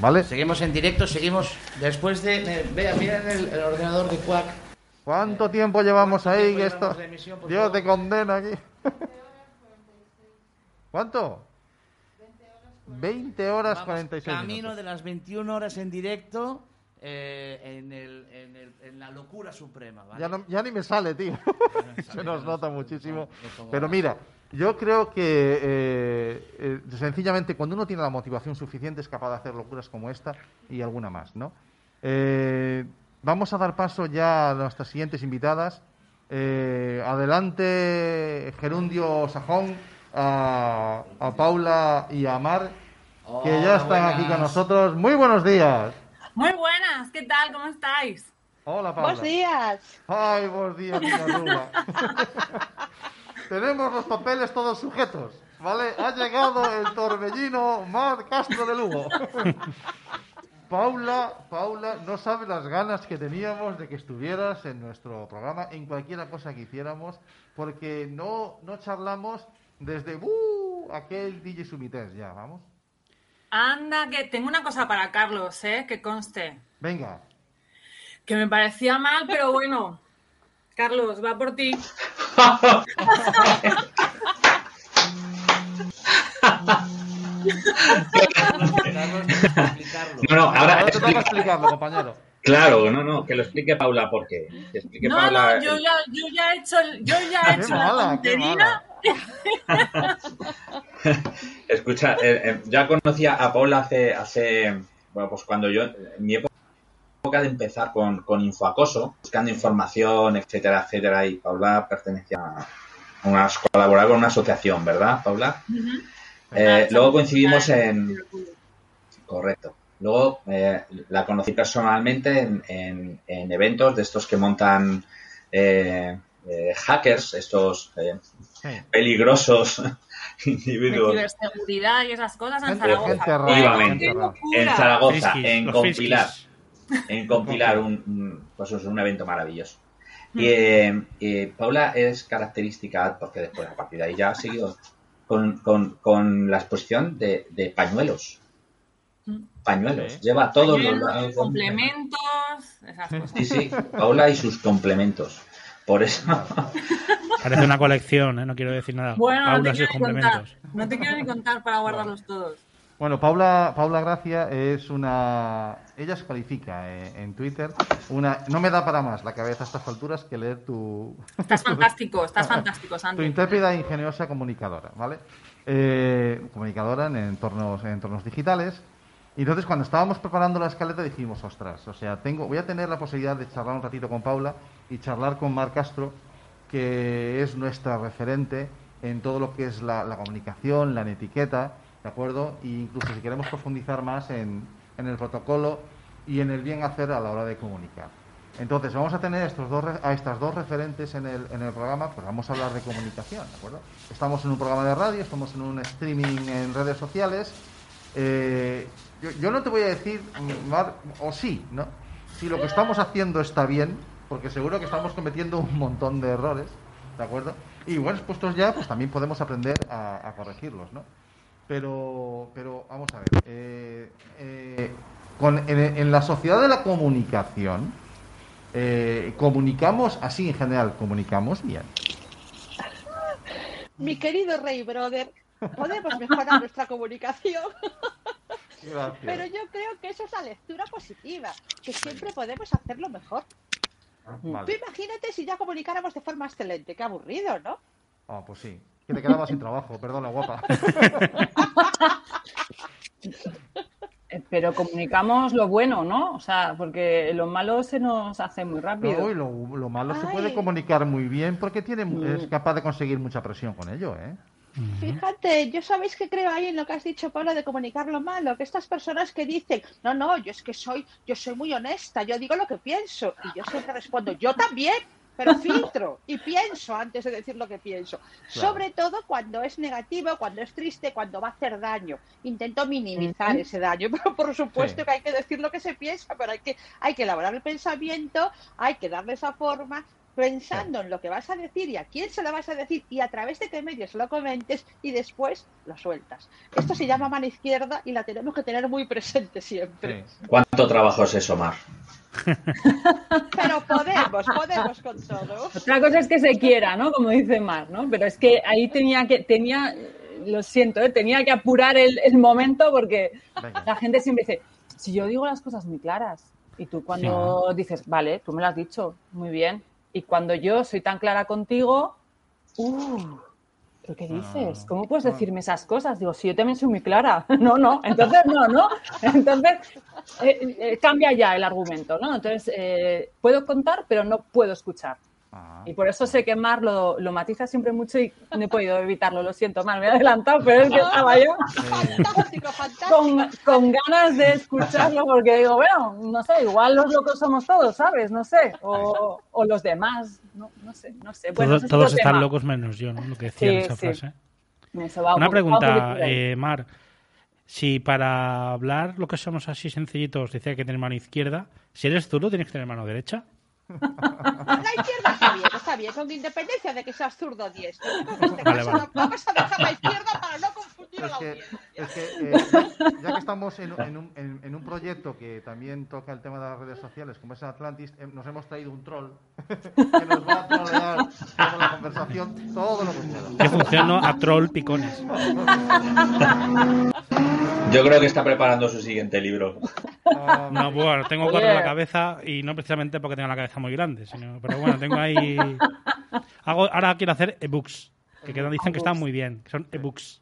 ¿Vale? Seguimos en directo, seguimos después de... eh, Vea, mira en el, el ordenador de Quack. ¿Cuánto tiempo llevamos ¿Cuánto ahí? tiempo esto... llevamos de emisión, Dios favor? te condena aquí. ¿Cuánto? 20 horas Vamos 46 Camino minutos. de las 21 horas en directo eh, en, el- en el- en la locura suprema, ¿vale? Ya, no- ya ni me sale, tío. me Se nos no nota muchísimo. no Pero mira, yo creo que eh, eh, sencillamente cuando uno tiene la motivación suficiente es capaz de hacer locuras como esta y alguna más, ¿no? Eh, vamos a dar paso ya a nuestras siguientes invitadas. Eh, adelante, Gerundio Sajón, a, a Paula y a Mar, que ya están aquí con nosotros. Muy buenos días. Muy buenas, ¿qué tal? ¿Cómo estáis? Hola, Paula. Buenos días. Ay, buenos días. Tenemos los papeles todos sujetos, ¿vale? Ha llegado el torbellino Mar Castro de Lugo. Paula, Paula, no sabes las ganas que teníamos de que estuvieras en nuestro programa, en cualquiera cosa que hiciéramos, porque no, no charlamos desde ¡uh! aquel DJ Sumités ya, vamos. Anda, que tengo una cosa para Carlos, ¿eh? Que conste. Venga, Que me parecía mal, pero bueno. Carlos, va por ti. No, no, ahora ahora te toca explica- explicarlo, compañero. Claro, no, no, que lo explique Paula porque que explique No, Paula. no, yo ya, yo ya he hecho, el- yo ya he hecho la mala, qué tontería. Escucha, eh, eh, ya conocía a Paula hace, hace, bueno, pues cuando yo, en mi época de empezar con, con infoacoso, buscando información, etcétera, etcétera, y Paula pertenecía a una, colaboraba con una asociación, ¿verdad, Paula? Eh, Ah, luego coincidimos ah, en, Correcto. Luego eh, la conocí personalmente en, en- en eventos de estos que montan eh, eh, hackers, estos eh, peligrosos De individuos. ciberseguridad y esas cosas en Zaragoza. gente rara, Efectivamente. gente rara. locura! En Zaragoza, en compilar. En compilar un, un- pues es un evento maravilloso. Y, eh, y Paula es característica, porque después a partir de ahí ya ha seguido con, con- con la exposición de, de pañuelos. Pañuelos. Sí. Lleva todos los Pañuelos, complementos, esas cosas. Sí, sí, Paula y sus complementos. Por eso, Parece una colección, ¿eh? no quiero decir nada. Bueno, no Paula te y sus contar. complementos. No te quiero ni contar para guardarlos todos. Bueno, Paula, Paula Gracia es una... Ella se califica eh, en Twitter una... No me da para más la cabeza a estas alturas que leer tu... Estás fantástico, estás fantástico, tu Santi. intrépida e ingeniosa comunicadora, ¿vale? Eh, comunicadora en entornos, en entornos digitales. Y entonces cuando estábamos preparando la escaleta dijimos, ostras, o sea, tengo, voy a tener la posibilidad de charlar un ratito con Paula y charlar con Mar Castro, que es nuestra referente en todo lo que es la, la comunicación, la etiqueta, ¿de acuerdo? E incluso si queremos profundizar más en, en el protocolo y en el bien hacer a la hora de comunicar. Entonces, vamos a tener estos dos, a estas dos referentes en el, en el programa, pues vamos a hablar de comunicación, ¿de acuerdo? Estamos en un programa de radio, estamos en un streaming en redes sociales. Eh, yo, yo no te voy a decir, Mar, o sí, ¿no? Si lo que estamos haciendo está bien, porque seguro que estamos cometiendo un montón de errores, ¿de acuerdo? Y bueno, puestos ya, pues también podemos aprender a corregirlos, ¿no? Pero, pero vamos a ver. eh, eh, con- en, en la sociedad de la comunicación, eh, comunicamos, así en general, comunicamos bien. Mi querido Rey Brother, podemos mejorar nuestra comunicación, pero yo creo que eso es la lectura positiva, que siempre podemos hacerlo mejor. Tú Vale. imagínate si ya comunicáramos de forma excelente, qué aburrido, ¿no? Ah, pues sí. Que te quedabas sin trabajo, perdona, guapa. pero comunicamos lo bueno, ¿no? O sea, porque lo malo se nos hace muy rápido. No, y lo, lo malo se puede comunicar muy bien porque tiene, Mm. es capaz de conseguir mucha presión con ello, ¿eh? Fíjate, yo sabéis que creo ahí en lo que has dicho, Pablo, de comunicar lo malo, que estas personas que dicen, no, no, yo es que soy, yo soy muy honesta, yo digo lo que pienso, y yo siempre respondo, yo también, pero filtro y pienso antes de decir lo que pienso. Claro. Sobre todo cuando es negativo, cuando es triste, cuando va a hacer daño. Intento minimizar ese daño, pero por supuesto Sí. que hay que decir lo que se piensa, pero hay que, hay que elaborar el pensamiento, hay que darle esa forma pensando en lo que vas a decir y a quién se lo vas a decir y a través de qué medios lo comentes y después lo sueltas. Esto se llama mano izquierda y la tenemos que tener muy presente siempre. ¿Cuánto trabajo es eso, Mar? Pero podemos, podemos con todo. Otra cosa es que se quiera, ¿no? Como dice Mar, ¿no? Pero es que ahí tenía que, tenía, lo siento, ¿eh? tenía que apurar el, el momento porque la gente siempre dice, si yo digo las cosas muy claras y tú cuando dices, vale, tú me lo has dicho, muy bien, y cuando yo soy tan clara contigo, uh, ¿pero qué dices? ¿Cómo puedes decirme esas cosas? Digo, si yo también soy muy clara. No, no, entonces no, ¿no? Entonces eh, eh, cambia ya el argumento, ¿no? Entonces, eh, puedo contar, pero no puedo escuchar. Y por eso sé que Mar lo, lo matiza siempre mucho y no he podido evitarlo, lo siento, Mar, me he adelantado, pero es que estaba yo con, con ganas de escucharlo porque digo, bueno, no sé, igual los locos somos todos, ¿sabes? No sé, o, o los demás, no, no sé, no sé. Bueno, todos todos están tema. locos menos yo, ¿no? Lo que decía en Sí, esa sí. frase. Va Una pregunta, eh, Mar. Si para hablar lo que somos así sencillitos hay que tener mano izquierda, si eres zurdo tienes que tener mano derecha. La izquierda está bien, está bien, con independencia de que seas zurdo o diestro. Vale, vale. vamos a dejar la izquierda para no confundir Es que, audiencia. es que, eh, ya que estamos en, en un, en- en un proyecto que también toca el tema de las redes sociales, como es Atlantis, eh, nos hemos traído un troll que nos va a trolear toda la conversación, todo lo que pueda. Yo funciono a troll picones. Yo creo que está preparando su siguiente libro. No, bueno, tengo cuatro en la cabeza y no precisamente porque tengo la cabeza muy grande, sino, pero bueno, tengo ahí. Hago, ahora quiero hacer ebooks, que quedan- dicen que están muy bien, que son ebooks.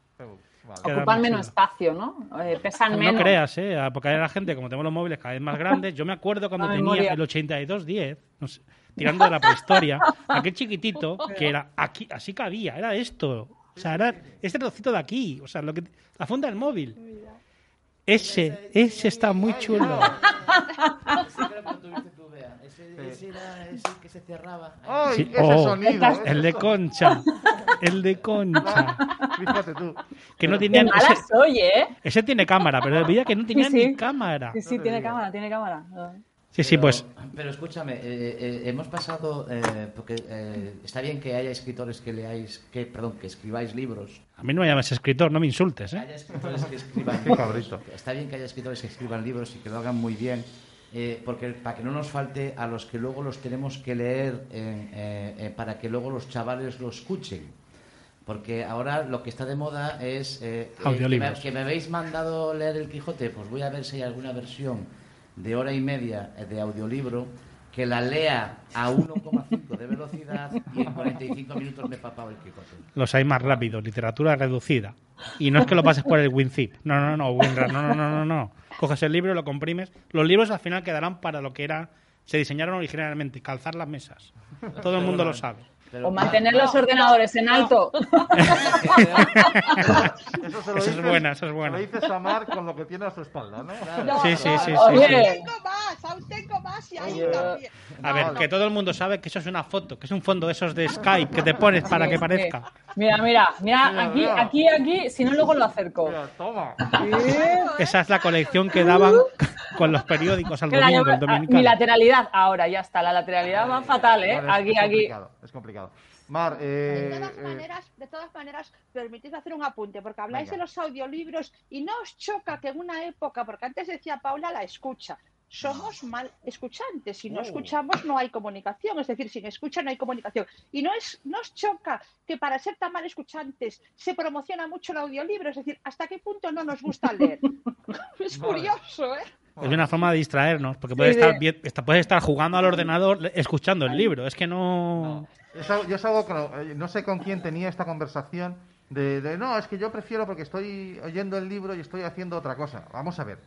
Quedan Ocupan menos espacio, ¿no? Eh, pesan No menos. creas, ¿eh? Porque hay la gente, como tenemos los móviles cada vez más grandes, yo me acuerdo cuando La tenía memoria. el 8210, no sé, tirando de la prehistoria, aquel chiquitito que era aquí, así cabía, era esto. O sea, era este trocito de aquí, o sea, lo que, la funda del móvil. Ese, ese está muy chulo. Ese creo que lo tuviste tú, Bea. Ese, ese era ese que se cerraba. ¡Ay, Sí, ese oh, sonido! ese el de Concha, el de Concha. Fíjate tú. Que no tenía ese, soy, ¿eh? ese tiene cámara, pero veía que no tenía Sí, sí. ni cámara. Sí, sí, tiene cámara, tiene cámara. Sí, sí, Pero- pues Pero escúchame, eh, eh, hemos pasado, eh, porque eh, está bien que haya escritores que leáis, que perdón, que escribáis libros. a mí no me llames escritor, no me insultes, ¿eh? Haya escritores que escriban Qué cabrito. Está bien que haya escritores que escriban libros y que lo hagan muy bien, eh, porque para que no nos falte a los que luego los tenemos que leer, eh, eh, eh, para que luego los chavales lo escuchen. Porque ahora lo que está de moda es eh, eh, que, me, que me habéis mandado leer el Quijote, pues voy a ver si hay alguna versión de hora y media de audiolibro que la lea a 1,5 de velocidad y en 45 minutos me he papado el Quijote. Los hay más rápidos, literatura reducida. Y no es que lo pases por el WinZip. No, no, no, WinRAR. No, no, no, no, no. Coges el libro, lo comprimes. Los libros al final quedarán para lo que era, se diseñaron originalmente, calzar las mesas. Todo el mundo lo sabe. Pero- O mantener los ordenadores en alto. Eso, se lo Esa es buena, esa es Se lo buena. dices a Mar con lo que tiene a su espalda, ¿no? Sí, sí, sí, sí, Oye. sí. Tengo más, aún tengo más y ahí también. A ver, que todo el mundo sabe que eso es una foto, que es un fondo de esos de Skype que te pones para que parezca. sí. Mira, mira, mira, Mira, aquí, mira. aquí, aquí, si no luego lo acerco. Mira, toma. Esa es la colección que daban con los periódicos al la domingo, el Mi lateralidad, ahora ya está, la lateralidad va fatal, ¿eh? Vale, Aquí, es aquí. complicado, Es complicado. Mar, eh, De todas eh, maneras, de todas maneras, permitidme hacer un apunte, porque habláis Venga. de los audiolibros y no os choca que en una época, porque antes decía Paula la escucha, somos mal escuchantes, si no Oh. escuchamos no hay comunicación, es decir, sin escucha no hay comunicación. Y no es, no os choca que para ser tan mal escuchantes se promociona mucho el audiolibro, es decir, hasta qué punto no nos gusta leer. es Vale. curioso, ¿eh? Es una forma de distraernos, porque puedes, Sí, estar, bien- puedes estar jugando al ordenador escuchando el libro. Es que no... es algo- yo es algo que no, eh, no sé con quién tenía esta conversación de, de, no, es que yo prefiero porque estoy oyendo el libro y estoy haciendo otra cosa. Vamos a ver.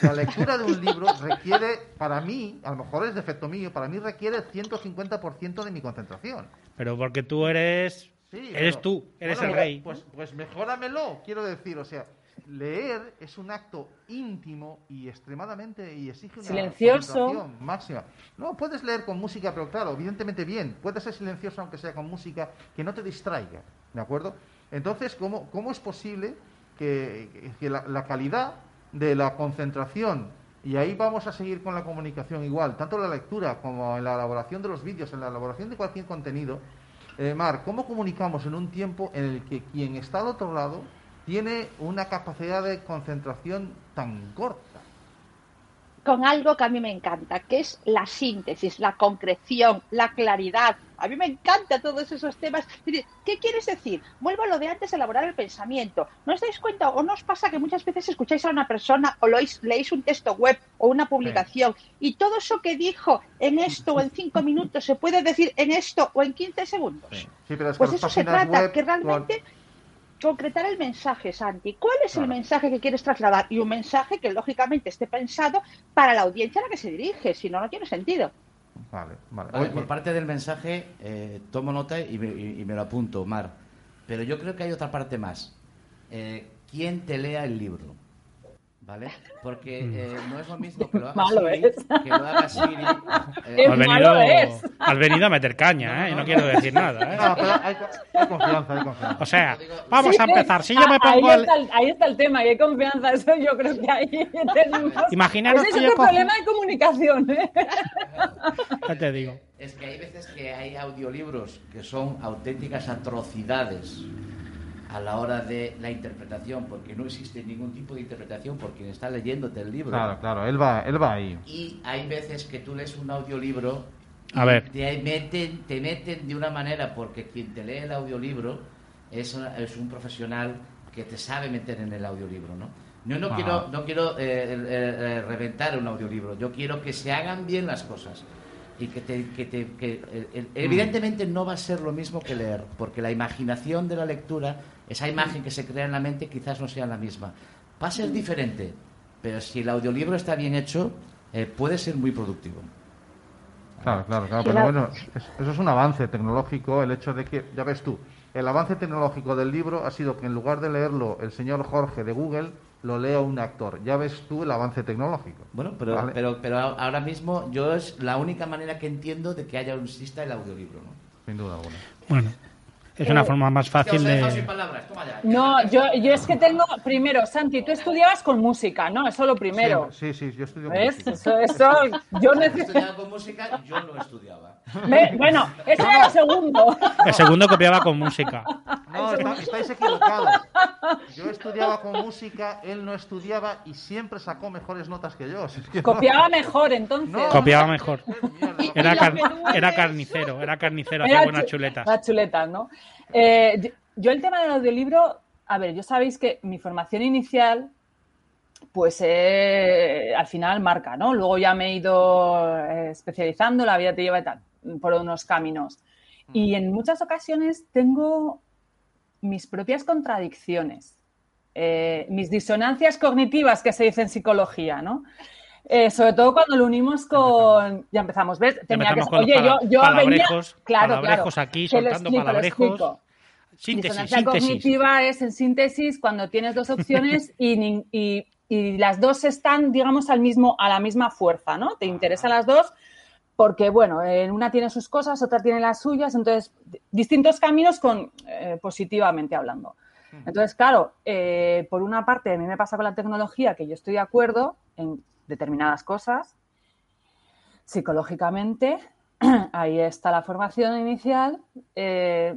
La lectura de un libro requiere, para mí, a lo mejor es defecto mío, para mí requiere el 150% de mi concentración. Pero porque tú eres. Sí, eres pero- tú, eres bueno, el rey. Pues, pues mejóramelo, quiero decir. O sea, leer es un acto íntimo y extremadamente y exige una Silencioso. concentración máxima. No, puedes leer con música, pero claro, evidentemente bien. Puedes ser silencioso aunque sea con música que no te distraiga, ¿de acuerdo? Entonces, ¿cómo, cómo es posible que, que la, la calidad de la concentración y ahí vamos a seguir con la comunicación igual, tanto en la lectura como en la elaboración de los vídeos, en la elaboración de cualquier contenido. Eh, Mar, ¿cómo comunicamos en un tiempo en el que quien está al otro lado tiene una capacidad de concentración tan corta? con algo que a mí me encanta, que es la síntesis, la concreción, la claridad. A mí me encantan todos esos temas. ¿Qué quieres decir? Vuelvo a lo de antes, elaborar el pensamiento. ¿No os dais cuenta o no os pasa que muchas veces escucháis a una persona o leéis, leéis un texto web o una publicación y todo eso que dijo en esto o en cinco minutos se puede decir en esto o en 15 segundos? Sí, pero es que Pues eso se trata, web que realmente concretar el mensaje, Santi. ¿Cuál es el mensaje que quieres trasladar? Y un mensaje que lógicamente esté pensado para la audiencia a la que se dirige, si no, no tiene sentido. Vale, vale. Vale, Oye, por parte del mensaje, eh, tomo nota y me, y- y me lo apunto, Mar. Pero yo creo que hay otra parte más. Eh, ¿Quién te lea el libro? ¿Vale? Porque eh, no es lo mismo que lo haga Malo Siri, es. que lo haga Siri. eh, Es Has malo venido, es. has venido a meter caña, ¿eh? Y no quiero decir nada, ¿eh? No, pero hay, hay confianza, hay confianza. O sea, vamos Sí, a empezar. Si yo me ah, pongo ahí, el... está el, ahí está el tema y hay confianza. Eso yo creo que ahí tenemos. Imaginaros que es otro cojo- problema de comunicación. ¿eh? Ya te digo. Es que hay veces que hay audiolibros que son auténticas atrocidades a la hora de la interpretación, porque no existe ningún tipo de interpretación por quien está leyéndote el libro. Claro, claro, él va, él va ahí. Y hay veces que tú lees un audiolibro y A ver. Te, meten, te meten de una manera porque quien te lee el audiolibro es, una- es un profesional que te sabe meter en el audiolibro, ¿no? Yo no Ajá. quiero, no quiero eh, eh, eh, reventar un audiolibro, yo quiero que se hagan bien las cosas. Y que te, que te- que, eh, evidentemente no va a ser lo mismo que leer, porque la imaginación de la lectura, esa imagen que se crea en la mente, quizás no sea la misma. Va a ser diferente, pero si el audiolibro está bien hecho, eh, puede ser muy productivo. Claro, claro, claro. Pero bueno, es- eso es un avance tecnológico, el hecho de que, ya ves tú, el avance tecnológico del libro ha sido que en lugar de leerlo el señor Jorge de Google, lo lea un actor. Ya ves tú el avance tecnológico. Bueno, pero, Vale. pero, pero ahora mismo yo es la única manera que entiendo de que haya un exista el audiolibro, ¿no? Sin duda alguna. Bueno, es una forma más fácil sin de... palabras, toma ya. No, yo, yo es que tengo. Primero, Santi, tú estudiabas con música, ¿no? Eso lo primero. Sí, sí, sí, yo estudio ¿Ves? música. Eso, eso. Yo Yo necesito. estudiaba con música, yo no estudiaba. Bueno, eso era lo segundo. El segundo copiaba con música. No, está- estáis equivocados. Yo estudiaba con música, él no estudiaba y siempre sacó mejores notas que yo. Si es que no- Copiaba mejor, entonces. No. Copiaba mejor. Mierda, Era, car- carnicero, era carnicero, hacía buenas chu- chuletas. Las chuletas, ¿no? Eh, yo- yo el tema del audiolibro, a ver, yo sabéis que mi formación inicial, pues eh, al final marca, ¿no? Luego ya me he ido eh, especializando, la vida te lleva y tal, por unos caminos. Y en muchas ocasiones tengo mis propias contradicciones, eh, mis disonancias cognitivas que se dice en psicología, ¿no? Eh, sobre todo cuando lo unimos con... Ya empezamos, ¿ves? Tenía empezamos que- Oye, yo, yo venía... palabrejos, Claro, palabrejos claro. aquí, soltando explico, palabrejos. Síntesis, Disonancia síntesis. cognitiva es, en síntesis, cuando tienes dos opciones y, y- y las dos están, digamos, al mismo, a la misma fuerza, ¿no? Te interesan las dos porque, bueno, en una tiene sus cosas, otra tiene las suyas, entonces, di- distintos caminos con, eh, positivamente hablando. Entonces, claro, eh, por una parte, a mí me pasa con la tecnología que yo estoy de acuerdo en determinadas cosas, psicológicamente, ahí está la formación inicial, eh,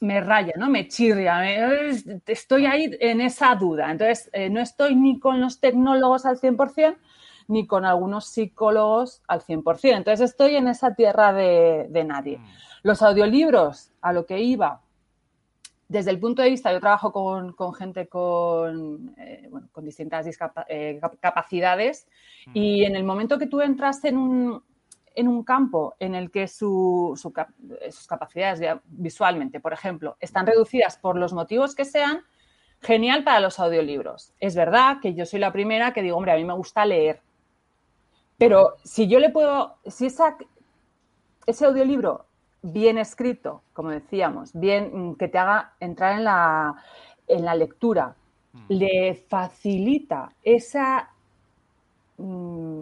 me raya, ¿no? Me chirria, me- estoy ahí en esa duda. Entonces, eh, no estoy ni con los tecnólogos al 100%, ni con algunos psicólogos al 100%. Entonces, estoy en esa tierra de, de nadie. Los audiolibros, a lo que iba, desde el punto de vista, yo trabajo con, con gente con, eh, bueno, con distintas eh, cap- capacidades y en el momento que tú entras en un, en un campo en el que su- sus capacidades de- visualmente, por ejemplo, están reducidas por los motivos que sean, genial para los audiolibros. Es verdad que yo soy la primera que digo, hombre, a mí me gusta leer. Pero si yo le puedo, si esa, ese audiolibro bien escrito, como decíamos, bien mm, que te haga entrar en la, en la lectura, le facilita esa mm,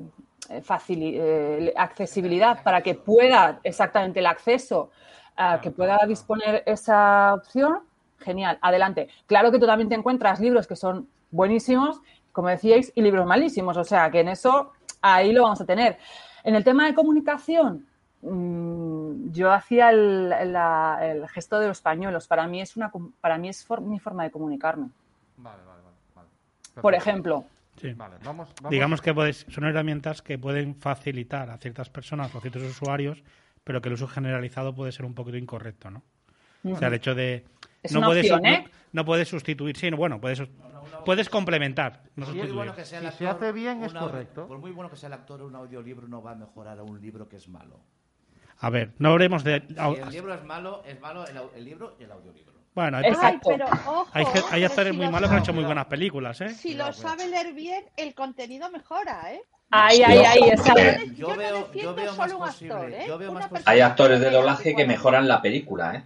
eh, facili- eh, accesibilidad para que pueda exactamente el acceso, a que pueda disponer esa opción, genial, adelante. Claro que tú también te encuentras libros que son buenísimos, como decíais, y libros malísimos, o sea que en eso ahí lo vamos a tener. En el tema de comunicación, mm, yo hacía el, la- el gesto de los pañuelos. Para mí es una, para mí es for- mi forma de comunicarme. Vale, vale, vale. vale. Por ejemplo, Sí. Vale, vamos, vamos- Digamos que puedes- son herramientas que pueden facilitar a ciertas personas o a ciertos usuarios, pero que el uso generalizado puede ser un poquito incorrecto, ¿no? O sea, el hecho de... Es no una puedes, opción, no- ¿eh? no, puedes sustituir, sí, no, bueno, puedes, puedes complementar, no Por muy sustituir. bueno que sea el Si se actor, hace bien, es un audio- correcto. Por muy bueno que sea el actor, un audiolibro no va a mejorar a un libro que es malo. A ver, no hablemos de... Si el libro es malo, es malo el, el libro y el audiolibro. Bueno, hay. Ay, pero ojo, hay, hay pero actores si muy lo malos que han hecho muy buenas películas, ¿eh? Si lo sabe leer bien, el contenido mejora, ¿eh? ahí, ahí, ahí, esa- Eh, Yo, no veo- yo veo más posible, actor, ¿eh? yo veo Una más Hay actores de doblaje que mejoran la película, ¿eh?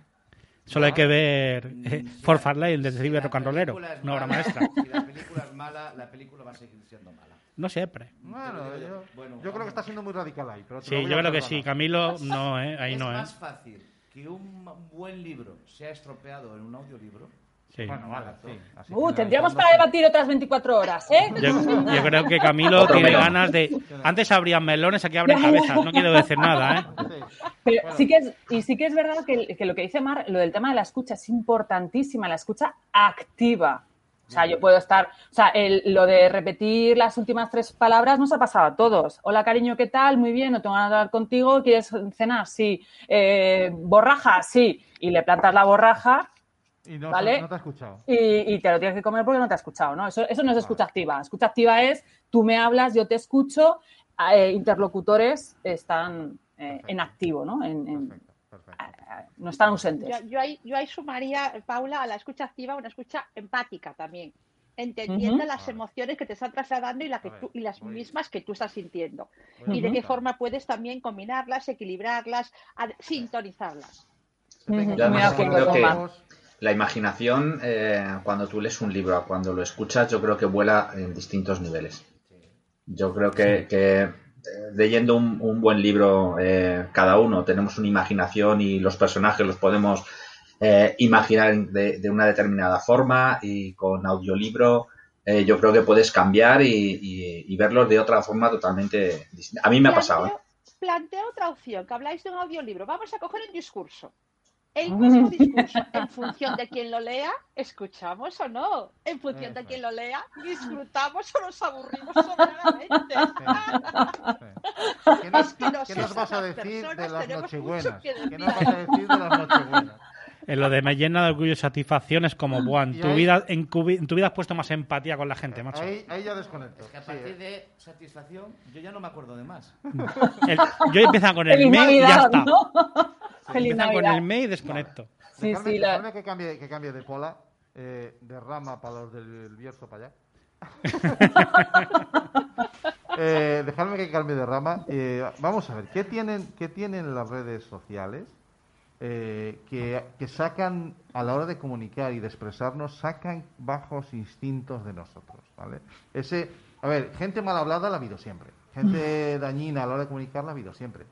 Solo hay que ver eh, For Farley, el detective rock and rollero, es una obra maestra. Si la película es mala, la película va a seguir siendo mala. No siempre. Bueno, yo, Bueno, yo creo que está siendo muy radical ahí. Pero Sí, yo creo que sí. Camilo, no, ¿eh? Ahí es no, ¿eh? más fácil que un buen libro sea estropeado en un audiolibro. Sí. Bueno, vale, sí. así Uh, que tendríamos para debatir otras 24 horas, ¿eh? Yo, yo creo que Camilo tiene melón. ganas de... Antes abrían melones, aquí abren cabezas. No quiero decir nada, ¿eh? Sí. Pero sí que es, y sí que es verdad que, que lo que dice Mar, lo del tema de la escucha es importantísima, la escucha activa. O sea, yo puedo estar, o sea, el- lo de repetir las últimas tres palabras nos ha pasado a todos. Hola, cariño, ¿qué tal? Muy bien, no tengo ganas de hablar contigo, ¿quieres cenar? Sí. Eh, borraja, sí. Y le plantas la borraja Y no, ¿Vale? no te ha escuchado. y, y te lo tienes que comer porque no te ha escuchado, ¿no? Eso, eso no es escucha activa. Escucha activa es tú me hablas, yo te escucho, eh, interlocutores están eh, en activo, ¿no? En- en- Perfecto, perfecto. eh, no están ausentes. Yo, yo ahí, yo ahí sumaría, Paula, a la escucha activa una escucha empática también, entendiendo las emociones que te están trasladando y, la que A ver, tú- y las mismas que tú estás sintiendo. Y de qué forma puedes también combinarlas, equilibrarlas, sintonizarlas. Creo con que-. La imaginación, eh, cuando tú lees un libro a cuando lo escuchas, yo creo que vuela en distintos niveles. Yo creo que, que, eh, leyendo un, un buen libro, eh, cada uno tenemos una imaginación y los personajes los podemos eh, imaginar de, de una determinada forma y con audiolibro eh, yo creo que puedes cambiar y, y- y verlos de otra forma totalmente distinta. A mí me ha pasado. ¿eh? Planteo, planteo otra opción, que habláis de un audiolibro. Vamos a coger un discurso. El mismo discurso, en función de quien lo lea, escuchamos o no. En función de quien lo lea, disfrutamos o nos aburrimos soberanamente. Sí. ¿Qué nos, qué vas a decir de las nochebuenas? ¿Qué nos vas a decir de las nochebuenas? En lo de me llena de orgullo y satisfacción es como, en Y tu, ahí- vida, en, tu vida has puesto más empatía con la gente, macho. Ahí, ahí ya desconecto. Es que a Sí, partir eh. de satisfacción, yo ya no me acuerdo de más. El- yo empiezo con el me y ya está. Empiezan con el me y desconecto. Sí, Dejadme- sí, la- que, cambie, que cambie de pola, eh, de rama para los del Bierzo para allá. eh, dejadme que cambie de rama. Eh, vamos a ver, ¿qué tienen, qué tienen las redes sociales eh, que, que sacan, a la hora de comunicar y de expresarnos, sacan bajos instintos de nosotros? ¿vale? Ese, a ver, gente mal hablada la ha habido siempre. Gente dañina a la hora de comunicar la ha habido siempre.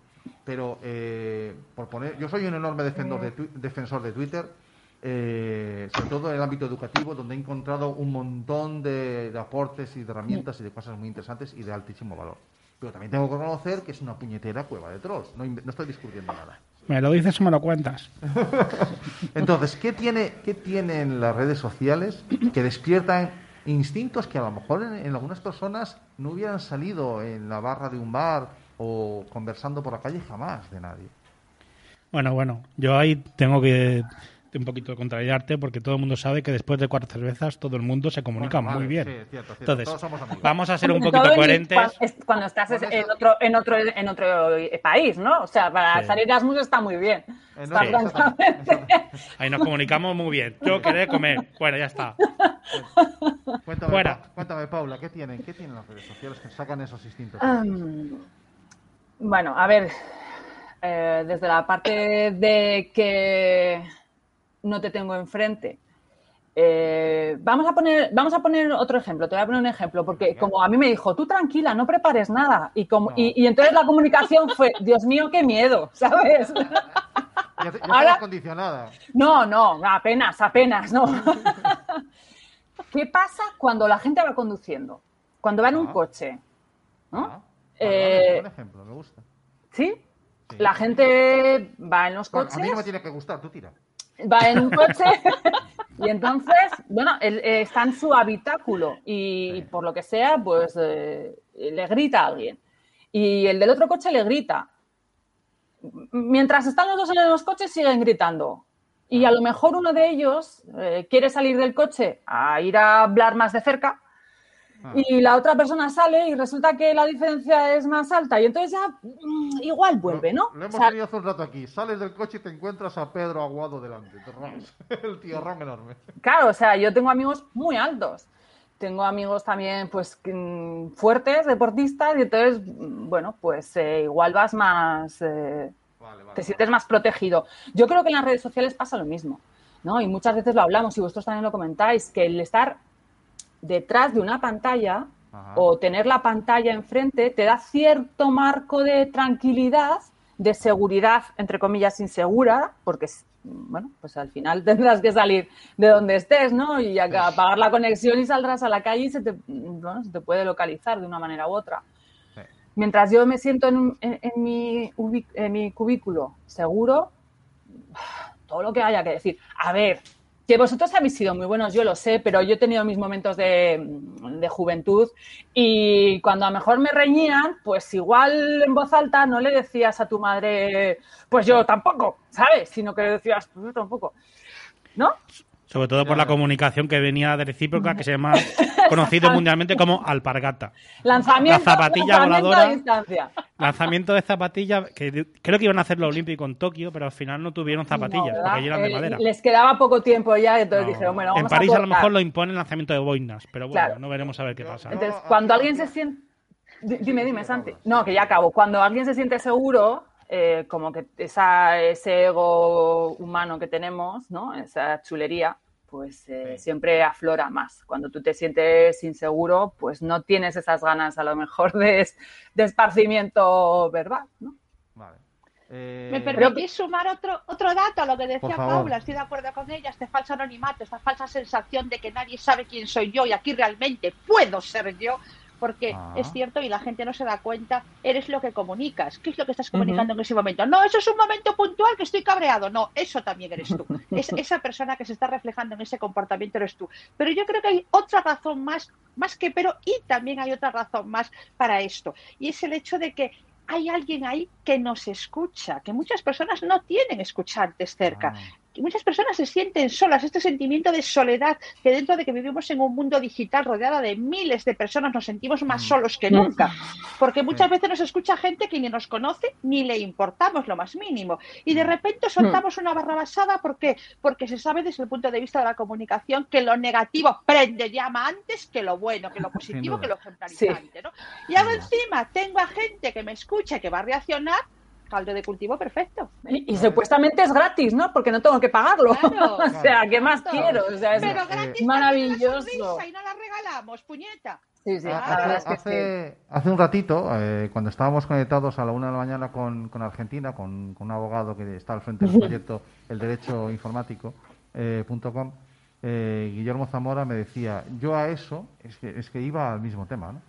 Pero, eh, por poner, yo soy un enorme defensor de, twi- defensor de Twitter, eh, sobre todo en el ámbito educativo, donde he encontrado un montón de, de aportes y de herramientas y de cosas muy interesantes y de altísimo valor. Pero también tengo que reconocer que es una puñetera cueva de trolls. No, no estoy discutiendo nada. Me lo dices o me lo cuentas. Entonces, ¿qué, tiene, ¿qué tienen las redes sociales que despiertan instintos que a lo mejor en, en algunas personas no hubieran salido en la barra de un bar o conversando por la calle jamás de nadie? Bueno, bueno, yo ahí tengo que un poquito contrariarte porque todo el mundo sabe que después de cuatro cervezas todo el mundo se comunica Bueno, muy vale, bien. sí, cierto, cierto. Entonces, Todos somos amigos. vamos a ser un poquito todo coherentes. Cuando, es- cuando estás en otro, en otro, en otro eh, país, ¿no? O sea, para Sí. salir Erasmus está muy bien. Está sí, francamente. exactamente. Ahí nos comunicamos muy bien. Yo quería comer. Bueno, ya está. Cuéntame, Fuera. Pa- cuéntame, Paula, ¿qué tienen? ¿Qué tienen las redes sociales que sacan esos instintos? Bueno, a ver, eh, desde la parte de que no te tengo enfrente. eh, vamos, a poner, vamos a poner otro ejemplo, te voy a poner un ejemplo, porque como a mí me dijo, tú tranquila, no prepares nada. Y, como, No. y, y entonces la comunicación fue, Dios mío, qué miedo, ¿sabes? Ya, te- ya ahora- condicionada. No, no, apenas, apenas, no. ¿Qué pasa cuando la gente va conduciendo? Cuando va en un Ah. coche, ¿no? Ah, Eh, ejemplo, me gusta. ¿Sí? Sí. La gente va en los Bueno, coches, a mí no me tiene que gustar, tú tira. Va en un coche y entonces, bueno, él, eh, está en su habitáculo y, por lo que sea, pues eh, le grita a alguien. Y el del otro coche le grita. Mientras están los dos en los coches, siguen gritando. Y a lo mejor uno de ellos eh, quiere salir del coche a ir a hablar más de cerca Ah. y la otra persona sale y resulta que la diferencia es más alta y entonces ya mm, igual vuelve, ¿no? Lo, lo hemos O sea, tenido hace un rato aquí. Sales del coche y te encuentras a Pedro Aguado delante. El tío ron enorme. Claro, o sea, yo tengo amigos muy altos. Tengo amigos también, pues, mm, fuertes, deportistas, y entonces, mm, bueno, pues eh, igual vas más, eh, Vale, vale. te sientes más protegido. Yo creo que en las redes sociales pasa lo mismo, ¿no? Y muchas veces lo hablamos y vosotros también lo comentáis, que el estar detrás de una pantalla Ajá. o tener la pantalla enfrente te da cierto marco de tranquilidad, de seguridad, entre comillas, insegura, porque, bueno, pues al final tendrás que salir de donde estés, ¿no? Y apagar la conexión y saldrás a la calle y se te, bueno, se te puede localizar de una manera u otra. Sí. Mientras yo me siento en, en- en mi, en mi cubículo seguro, todo lo que haya que decir. A ver, que vosotros habéis sido muy buenos, yo lo sé, pero yo he tenido mis momentos de, de juventud y cuando a lo mejor me reñían, pues igual en voz alta no le decías a tu madre, pues yo tampoco, ¿sabes? Sino que le decías, pues yo tampoco. ¿No? Sobre todo por la comunicación que venía de recíproca, que se llama conocido mundialmente como alpargata. Lanzamiento, La zapatilla lanzamiento voladora. a distancia. Lanzamiento de zapatillas, que creo que iban a hacer lo olímpico en Tokio, pero al final no tuvieron zapatillas, No, porque eran de Eh, madera. Les quedaba poco tiempo ya, entonces No. dijeron, bueno, en vamos París a, a lo mejor lo imponen lanzamiento de boinas, pero bueno, Claro. no veremos a ver qué pasa. Entonces, cuando no alguien se siente... Dime, dime, Santi. No, que ya acabo. Cuando alguien se siente seguro, eh, como que esa, ese ego humano que tenemos, ¿no? Esa chulería, pues eh, Sí. siempre aflora más. Cuando tú te sientes inseguro, pues no tienes esas ganas a lo mejor de, de esparcimiento verbal, ¿no? Vale. Eh, ¿Me permitís sumar otro, otro dato a lo que decía. Paula? Estoy de acuerdo con ella. Este falso anonimato, esta falsa sensación de que nadie sabe quién soy yo y aquí realmente puedo ser yo. Porque Ah. es cierto y la gente no se da cuenta, eres lo que comunicas. ¿Qué es lo que estás comunicando en ese momento? No, eso es un momento puntual que estoy cabreado. No, eso también eres tú. Es, esa persona que se está reflejando en ese comportamiento eres tú. Pero yo creo que hay otra razón más, más que pero, y también hay otra razón más para esto. Y es el hecho de que hay alguien ahí que nos escucha, que muchas personas no tienen escuchantes cerca. Ah, muchas personas se sienten solas, este sentimiento de soledad, que dentro de que vivimos en un mundo digital rodeada de miles de personas nos sentimos más Mm. solos que nunca, porque muchas veces nos escucha gente que ni nos conoce ni le importamos lo más mínimo. Y de Mm. repente soltamos una barra basada, ¿por qué? Porque se sabe desde el punto de vista de la comunicación que lo negativo prende llama antes que lo bueno, que lo positivo, que lo ejemplarizante. ¿no? Y hago encima, tengo a gente que me escucha, que va a reaccionar, caldo de cultivo perfecto. Y, y supuestamente es gratis, ¿no? Porque no tengo que pagarlo. Claro. o sea, ¿qué más Claro. quiero? O sea, es Pero eh, gratis maravilloso. también la sonrisa y no la regalamos, puñeta. Sí, sí, Ha- la verdad es hace, hace- hace un ratito, eh, cuando estábamos conectados a la una de la mañana con, con Argentina, con, con un abogado que está al frente del proyecto El Derecho Informático, eh, punto com, eh, Guillermo Zamora me decía, yo a eso, es que, es que iba al mismo tema, ¿no?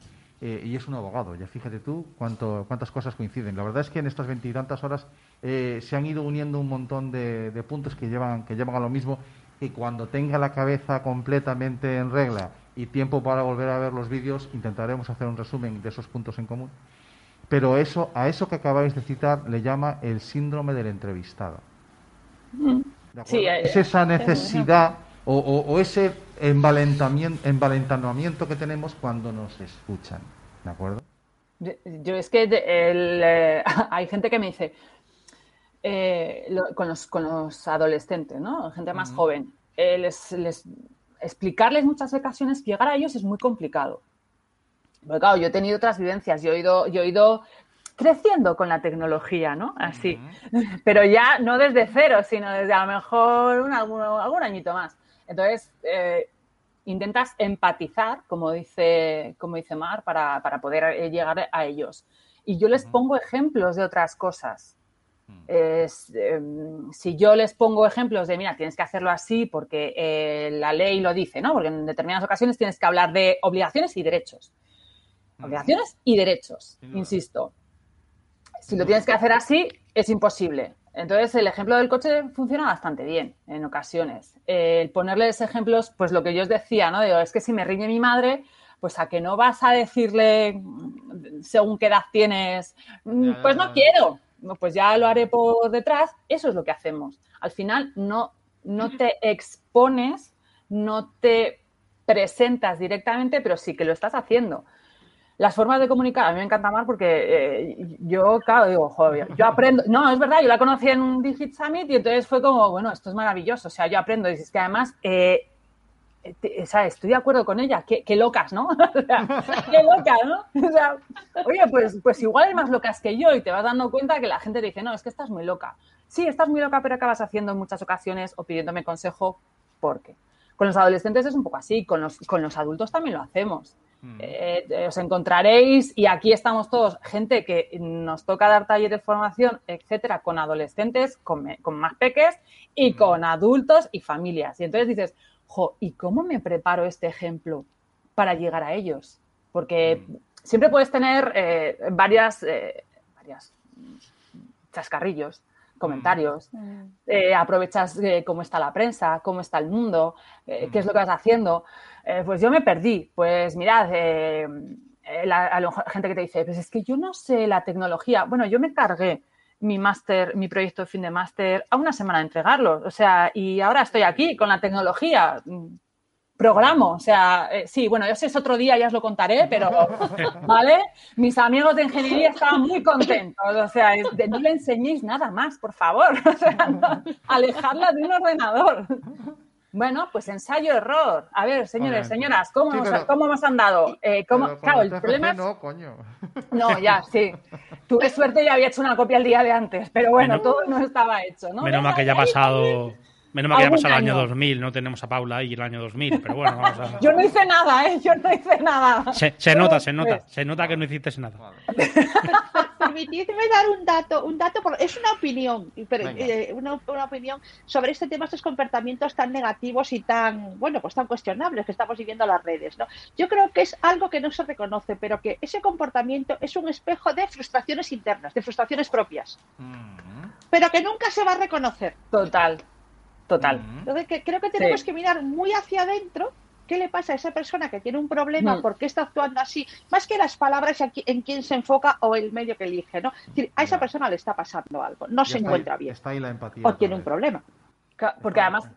Eh, y es un abogado, ya fíjate tú cuánto, cuántas cosas coinciden. La verdad es que en estas veintitantas horas eh, se han ido uniendo un montón de, de puntos que llevan, que llevan a lo mismo y cuando tenga la cabeza completamente en regla y tiempo para volver a ver los vídeos, intentaremos hacer un resumen de esos puntos en común. Pero eso, a eso que acabáis de citar le llama el síndrome del entrevistado. ¿de acuerdo? Sí, eh, es esa necesidad o, o- o ese envalentamiento, envalentonamiento que tenemos cuando nos escuchan. ¿De acuerdo? Yo, es que el, eh, hay gente que me dice, eh, lo- con, los, con los adolescentes, ¿no? Gente más joven, eh, les, les- explicarles muchas ocasiones, llegar a ellos es muy complicado. Porque claro, yo he tenido otras vivencias, yo he ido, yo he ido creciendo con la tecnología, ¿no? Así. Pero ya no desde cero, sino desde a lo mejor un, algún, algún añito más. Entonces, eh, intentas empatizar, como dice, como dice Mar, para, para poder eh, llegar a ellos. Y yo les pongo ejemplos de otras cosas. Es, eh, si yo les pongo ejemplos de, mira, tienes que hacerlo así porque eh, la ley lo dice, ¿no? Porque en determinadas ocasiones tienes que hablar de obligaciones y derechos. Obligaciones y derechos, insisto. Si lo tienes que hacer así, es imposible. Entonces, el ejemplo del coche funciona bastante bien en ocasiones. Eh, El ponerles ejemplos, pues lo que yo os decía, ¿no? Digo, es que si me riñe mi madre, pues a que no vas a decirle mm, según qué edad tienes, mm, pues no quiero, pues ya lo haré por detrás. Eso es lo que hacemos. Al final, no, no te expones, no te presentas directamente, pero sí que lo estás haciendo. Las formas de comunicar, a mí me encanta más porque eh, yo, claro, digo, joder, yo aprendo, no, es verdad, yo la conocí en un Digit Summit y entonces fue como, bueno, esto es maravilloso, o sea, yo aprendo y es que además, eh, o sea, estoy de acuerdo con ella, qué, locas, ¿no? Qué loca, ¿no? O sea, oye, pues, pues igual es más locas que yo y te vas dando cuenta que la gente te dice, no, es que estás muy loca. Sí, estás muy loca, pero acabas haciendo en muchas ocasiones o pidiéndome consejo, ¿por qué? Con los adolescentes es un poco así, con los, con los adultos también lo hacemos. Eh, eh, os encontraréis, y aquí estamos todos, gente que nos toca dar taller de formación, etcétera, con adolescentes, con, con más peques y con adultos y familias. Y entonces dices, jo, ¿y cómo me preparo este ejemplo para llegar a ellos? Porque siempre puedes tener eh, varias, eh, varias mm, chascarrillos, comentarios, eh, aprovechas eh, cómo está la prensa, cómo está el mundo, eh, qué es lo que vas haciendo. Pues yo me perdí. Pues mirad, la- a lo mejor gente que te dice, pues es que yo no sé la tecnología. Bueno, yo me cargué mi máster, mi proyecto de fin de máster a una semana de entregarlo. O sea, y ahora estoy aquí con la tecnología. Programo, o sea, eh, sí, bueno, eso es otro día, ya os lo contaré, pero, ¿vale? Mis amigos de ingeniería estaban muy contentos, o sea, es de- no le enseñéis nada más, por favor, o sea, no, alejadla de un ordenador. Bueno, pues ensayo-error. A ver, señores, Obviamente. señoras, ¿cómo, Sí, hemos, pero- ¿cómo hemos andado? Eh, ¿cómo- claro, el problema es... no, coño. No, ya, sí. Tuve suerte y había hecho una copia el día de antes, pero bueno, Menos- todo no estaba hecho, ¿no? Menos mal que ya ha pasado. Menos mal que ya pasado el año año. 2000. No tenemos a Paula ahí el año 2000. Pero bueno, vamos a. Yo no hice nada, ¿eh? Yo no hice nada. Se, se nota, se nota. Pues, Se nota que no hiciste nada. Permitidme dar un dato, un dato, por- es una opinión, pero, eh, una, una opinión sobre este tema, estos comportamientos tan negativos y tan, bueno, pues tan cuestionables que estamos viviendo en las redes, ¿no? Yo creo que es algo que no se reconoce, pero que ese comportamiento es un espejo de frustraciones internas, de frustraciones propias, pero que nunca se va a reconocer. Total, total. Entonces, que creo que tenemos Sí. que mirar muy hacia adentro qué le pasa a esa persona que tiene un problema, Mm. por qué está actuando así, más que las palabras en qui- en quién se enfoca o el medio que elige, ¿no? Es decir, a esa persona le está pasando algo, no Ya se encuentra ahí- bien Está ahí la empatía. o tiene un problema. Porque además...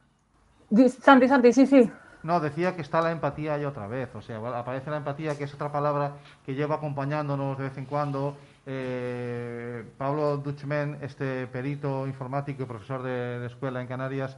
Santi, Santi, sí, sí. No, decía que está la empatía ahí otra vez. O sea, aparece la empatía, que es otra palabra que lleva acompañándonos de vez en cuando. Eh, Pablo Duchmen, este perito informático y profesor de, de escuela en Canarias,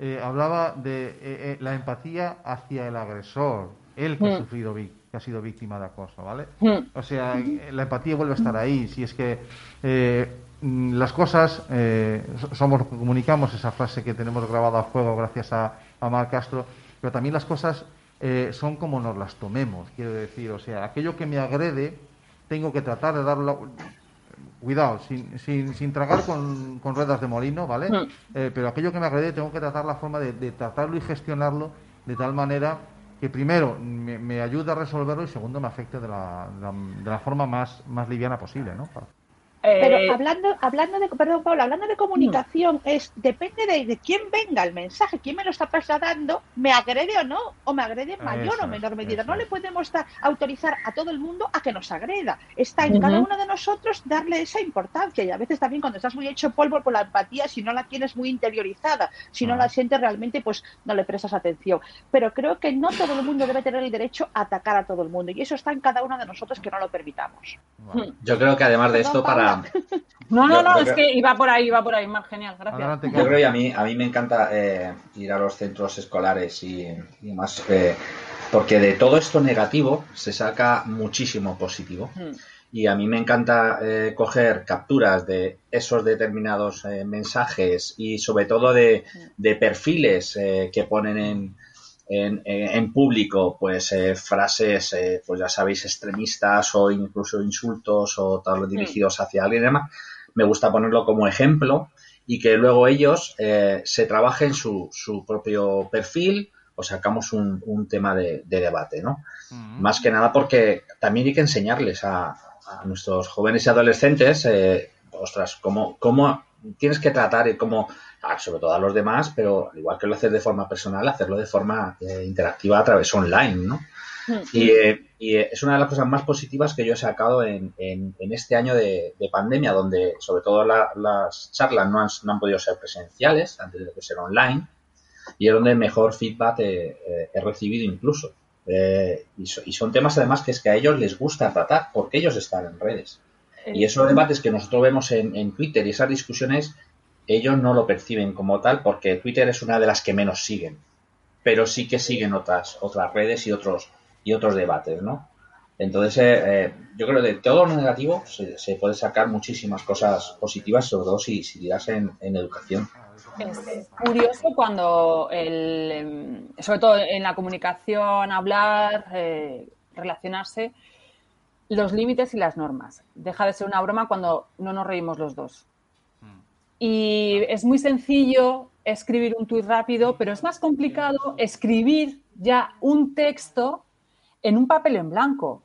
eh, hablaba de eh, eh, la empatía hacia el agresor, él que ha Mm. sufrido, que ha sido víctima de acoso, ¿vale? Mm. O sea, la empatía vuelve a estar ahí. Si es que eh, mm, las cosas, eh, so- somos lo que comunicamos, esa frase que tenemos grabada a fuego gracias a, a Mar Castro, pero también las cosas eh, son como nos las tomemos, quiero decir. O sea, aquello que me agrede, tengo que tratar de darlo. Cuidado, sin, sin, sin tragar con, con ruedas de molino, ¿vale? Mm. Eh, pero aquello que me agrede, tengo que tratar la forma de, de tratarlo y gestionarlo de tal manera que primero me, me ayude a resolverlo y segundo me afecte de la, de la, de la forma más, más liviana posible, ¿no? Para- Pero Eh, hablando, hablando de, perdón, Paula, hablando de comunicación, es depende de, de quién venga el mensaje, quién me lo está trasladando, me agrede o no, o me agrede en mayor Eso o menor medida. eso No le podemos dar- autorizar a todo el mundo a que nos agreda. Está en cada uno de nosotros darle esa importancia. Y a veces también cuando estás muy hecho polvo por la empatía, si no la tienes muy interiorizada, si no la sientes realmente, pues no le prestas atención. Pero creo que no todo el mundo debe tener el derecho a atacar a todo el mundo. Y eso está en cada uno de nosotros que no lo permitamos. Yo creo que además de Perdón, esto, para. No, no, Yo- no, yo es creo- que iba por ahí, iba por ahí, Mar, genial, gracias. Yo creo que a mí, a mí me encanta eh, ir a los centros escolares y, y más, eh, porque de todo esto negativo se saca muchísimo positivo. Hmm. Y a mí me encanta eh, coger capturas de esos determinados eh, mensajes y sobre todo de, de perfiles eh, que ponen en, en, público, pues eh, frases, eh, pues ya sabéis, extremistas o incluso insultos o tal dirigidos hacia alguien y demás. Me gusta ponerlo como ejemplo y que luego ellos eh, se trabajen su, su propio perfil o sacamos un, un tema de, de debate, ¿no? Más que nada porque también hay que enseñarles a, a nuestros jóvenes y adolescentes, eh, ostras, cómo, cómo tienes que tratar y cómo, ah, sobre todo a los demás, pero al igual que lo haces de forma personal, hacerlo de forma eh, interactiva a través online, ¿no? Y, eh, y, eh, es una de las cosas más positivas que yo he sacado en, en- en este año de, de pandemia, donde sobre todo la- las charlas no han, no han podido ser presenciales, han tenido que ser online, y es donde mejor feedback he recibido incluso. Eh, y, so- y son temas además que es que a ellos les gusta tratar, porque ellos están en redes. Y esos debates que nosotros vemos en, en Twitter y esas discusiones, ellos no lo perciben como tal, porque Twitter es una de las que menos siguen. Pero sí que siguen otras, otras redes y otros, y otros debates, ¿no? Entonces, eh, eh, yo creo que de todo lo negativo se, puede sacar muchísimas cosas positivas, sobre todo si, si en, en educación. Es curioso cuando, el, em, sobre todo en la comunicación, hablar, eh, relacionarse, los límites y las normas. Deja de ser una broma cuando no nos reímos los dos. Y es muy sencillo escribir un tuit rápido, pero es más complicado escribir ya un texto en un papel en blanco.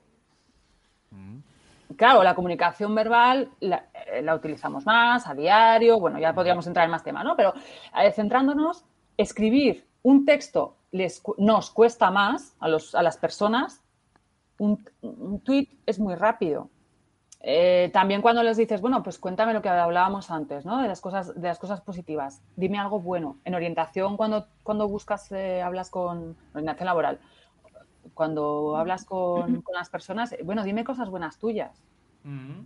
Claro, la comunicación verbal la, eh, la utilizamos más a diario, bueno, ya podríamos entrar en más temas, ¿no? Pero eh, centrándonos, escribir un texto les, nos cuesta más a, los, a las personas, un, un tweet es muy rápido. Eh, también cuando les dices, bueno, pues cuéntame lo que hablábamos antes, ¿no? De las cosas, de las cosas positivas. Dime algo bueno. En orientación, cuando, cuando buscas, eh, hablas con orientación laboral, cuando hablas con, con las personas, eh, bueno, dime cosas buenas tuyas. Mm.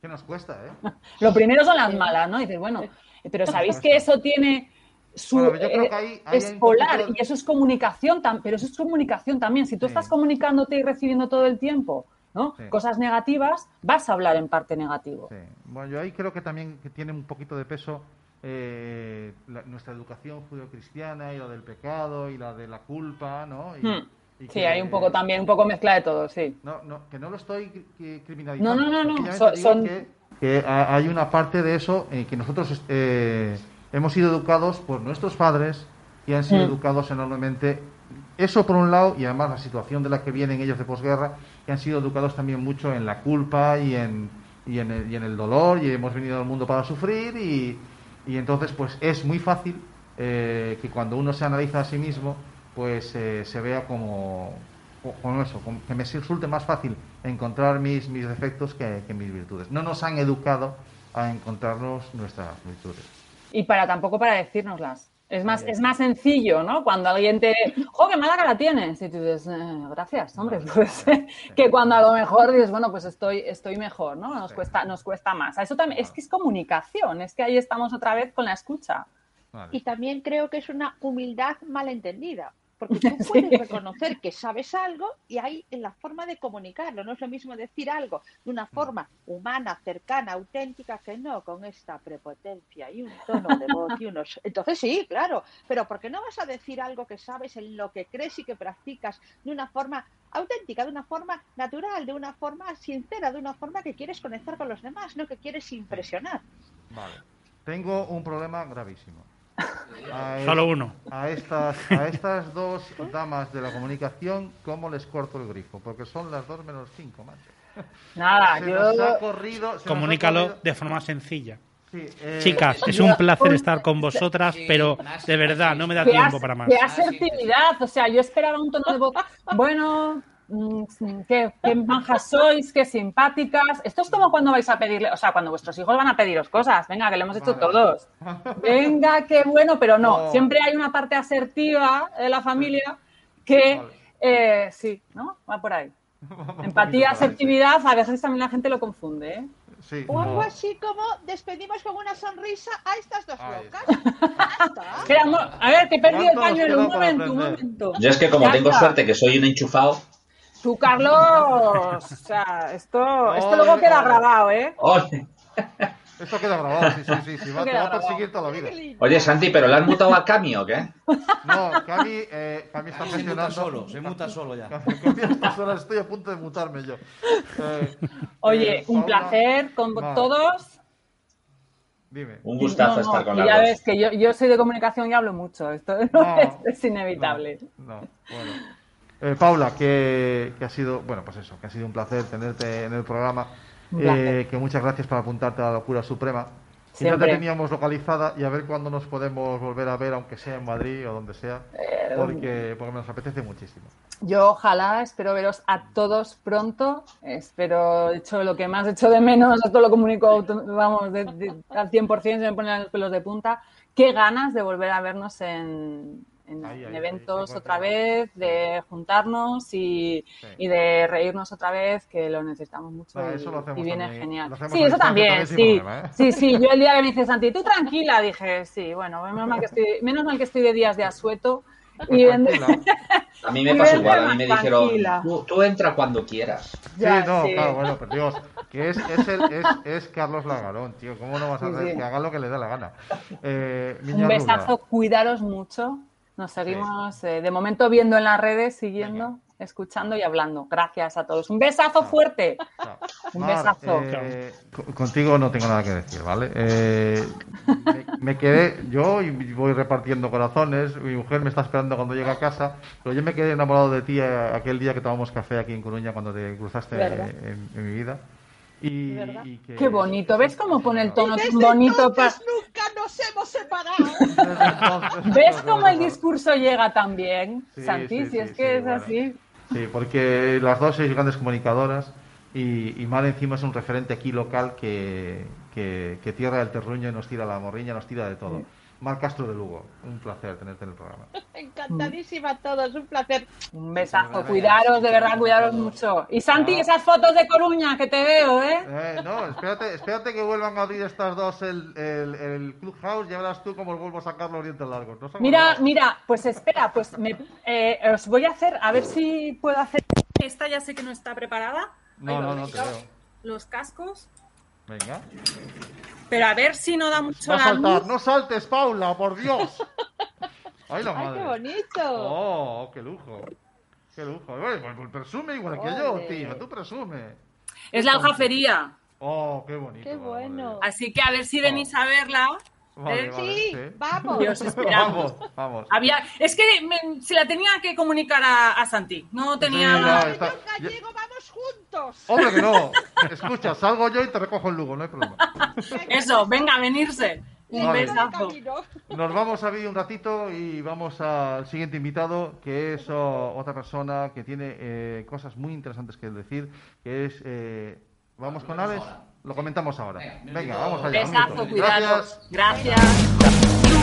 ¿Qué nos cuesta, eh? Lo primero son las malas, ¿no? Y dices, bueno, pero sabéis que eso tiene su Bueno, yo creo eh, que ahí- ahí es hay un polar poquito de- y eso es comunicación, pero eso es comunicación también. Si tú Sí. estás comunicándote y recibiendo todo el tiempo, ¿no? Sí. Cosas negativas, vas a hablar en parte negativo. Sí. Bueno, yo ahí creo que también que tiene un poquito de peso eh, la- nuestra educación judeocristiana y la del pecado y la de la culpa, ¿no? Y, Hmm. y Sí, hay un poco también, un poco mezcla de todo, sí. No, no, que no lo estoy cri- cri- criminalizando. No, no, no, no, son- Que, que ha- hay una parte de eso en que nosotros eh, hemos sido educados por nuestros padres y han sido Mm. educados enormemente. Eso por un lado, y además la situación de la que vienen ellos de posguerra, que han sido educados también mucho en la culpa y en, y en, el, y en el dolor, y hemos venido al mundo para sufrir, y, y entonces pues es muy fácil eh, que cuando uno se analiza a sí mismo, pues eh, se vea como, co- con eso, que me resulte más fácil encontrar mis, mis defectos que, que mis virtudes. No nos han educado a encontrarnos nuestras virtudes. Y para tampoco para decírnoslas. Es más, es más sencillo, ¿no? Cuando alguien te. ¡Jo, qué mala cara tienes! Y tú dices, "Eh, gracias, hombre. Pues, que cuando a lo mejor dices, bueno, pues estoy, estoy mejor, ¿no? Nos Sí. cuesta, nos cuesta más. Eso también, es que es comunicación, es que ahí estamos otra vez con la escucha. Vale. Y también creo que es una humildad malentendida, porque tú Sí. puedes reconocer que sabes algo y hay en la forma de comunicarlo. No es lo mismo decir algo de una forma humana, cercana, auténtica, que no con esta prepotencia y un tono de voz y unos. Entonces sí, claro, pero ¿por qué no vas a decir algo que sabes en lo que crees y que practicas de una forma auténtica, de una forma natural, de una forma sincera, de una forma que quieres conectar con los demás, no que quieres impresionar? Vale. Tengo un problema gravísimo. A Solo uno. A estas, a estas dos damas de la comunicación, ¿cómo les corto el grifo? Porque son las dos menos cinco, macho. Nada, Se yo... nos ha corrido. se nos ha Comunícalo corrido- de forma sencilla. Sí, eh, Chicas, es un placer estar con vosotras, Sí, pero de verdad, no me da tiempo para más. qué Ah, asertividad. O sea, yo esperaba un tono de voz. Bueno, qué, qué majas sois, qué simpáticas. Esto es como cuando vais a pedirle, o sea, cuando vuestros hijos van a pediros cosas. Venga, que lo hemos hecho Vale. todos. Venga, qué bueno, pero no. No. Siempre hay una parte asertiva de la familia que, Vale. eh, sí, ¿no? Va por ahí. Empatía, asertividad, a veces también la gente lo confunde, ¿eh? Sí, O algo no. así como despedimos con una sonrisa a estas dos locas. Espera, a ver, que he perdido el ¿Cuánto nos pañuelo. Un momento, un momento. Yo es que como Ya tengo está. suerte que soy un enchufado. Tú, Carlos, o sea, esto, esto luego queda grabado, ¿eh? Oye, Esto queda grabado, sí, sí, sí. sí va, te va a perseguir toda la vida. Oye, Santi, ¿pero le has mutado a Cami o qué? No, Cami, eh, Cami está Se muta solo, se muta solo ya. Cami está sola, estoy a punto de mutarme yo. Eh, Oye, eh, un Paula, placer con todos. Dime. Un gustazo No, no, estar con las ya ves que yo, yo soy de comunicación y hablo mucho. Esto es, es inevitable. No, bueno. Eh, Paula, que, que ha sido, bueno, pues eso, que ha sido un placer tenerte en el programa. Eh, que muchas gracias por apuntarte a la locura suprema. Siempre. te teníamos localizada y a ver cuándo nos podemos volver a ver, aunque sea en Madrid o donde sea, Eh, porque, porque nos apetece muchísimo. Yo ojalá, espero veros a todos pronto. Espero, de hecho, lo que más echo de menos, esto lo comunico vamos, de- de- al 100%, se me ponen los pelos de punta. Qué ganas de volver a vernos en, en- Ahí, en ahí, eventos ahí, otra sí. vez, de juntarnos y, Sí. y de reírnos otra vez, que lo necesitamos mucho Ah, y, eso lo hacemos y viene también. genial. Lo hacemos Sí, eso también, sí. problema, ¿eh? Sí, sí, yo el día que me dice Santi, tú tranquila, dije, sí, bueno, menos mal que estoy, menos mal que estoy de días de asueto. Y Pues tranquila. A mí me Y pasó igual, a mí me dijeron, tú, tú entra cuando quieras. Ya, sí, no, sí. claro, bueno, pero Dios, que es, es, el, es, es Carlos Lagarón, tío, ¿cómo no vas a Sí, hacer sí. que haga lo que le dé la gana? Eh, Un besazo, cuidaros mucho. Nos seguimos eh, de momento viendo en las redes, siguiendo, Venga. escuchando y hablando. Gracias a todos. Un besazo fuerte. chao. Un Mar, besazo. eh, co- contigo no tengo nada que decir, ¿vale? Eh, me, me quedé, yo y voy repartiendo corazones, mi mujer me está esperando cuando llegue a casa, pero yo me quedé enamorado de ti eh, aquel día que tomamos café aquí en Coruña cuando te cruzaste en mi vida. Y, ¿Verdad? y que- Qué bonito. ¿Ves cómo pone el tono Desde bonito? nunca nos hemos separado. ¿Ves cómo el discurso llega tan bien, Sí, Santi? sí, si sí, es sí, que es bueno. así. Sí, porque las dos sois grandes comunicadoras y, y Mar encima es un referente aquí local que, que, que tierra el terruño y nos tira la morriña, nos tira de todo. Mar Castro de Lugo, un placer tenerte en el programa. Encantadísima a todos, un placer. Un besazo. Cuidaros, de verdad, cuidaros mucho. Y Santi, esas fotos de Coruña que te veo, ¿eh? Eh, no, espérate, espérate que vuelvan a abrir estas dos el, el, el Clubhouse, ya verás tú cómo vuelvo a sacar los dientes largos. ¿No os Mira, mira, pues espera, pues me, eh, os voy a hacer, a ver si puedo hacer. Esta ya sé que no está preparada. No, Ahí no, no te veo. Los cascos. Venga. Pero a ver si no da mucho Va a la saltar, luz. no saltes, Paula, por Dios. Ay, la ¡Ay, madre. qué bonito! Oh, qué lujo. Qué lujo. Bueno, pues, pues presume igual que yo, tío. Tú presume. Es la aljafería. Oh, qué bonito. Qué bueno. Así que a ver si venís a verla. Vale, ¿Eh? vale, Sí, sí. vamos. Y os esperamos. Vamos, vamos. Había, es que me- se la tenía que comunicar a, a Santi. No tenía. Sí, está- vamos juntos. Hombre, que no. Escucha, salgo yo y te recojo el Lugo, no hay problema. Eso, venga, a venirse. Un Vale. besazo. Nos vamos a vídeo un ratito y vamos al siguiente invitado, que es oh, otra persona que tiene eh, cosas muy interesantes que decir, que es... eh, ¿Vamos con Alex? Lo comentamos ahora. Venga, vamos allá. un Besazo, cuidados. Gracias. Gracias.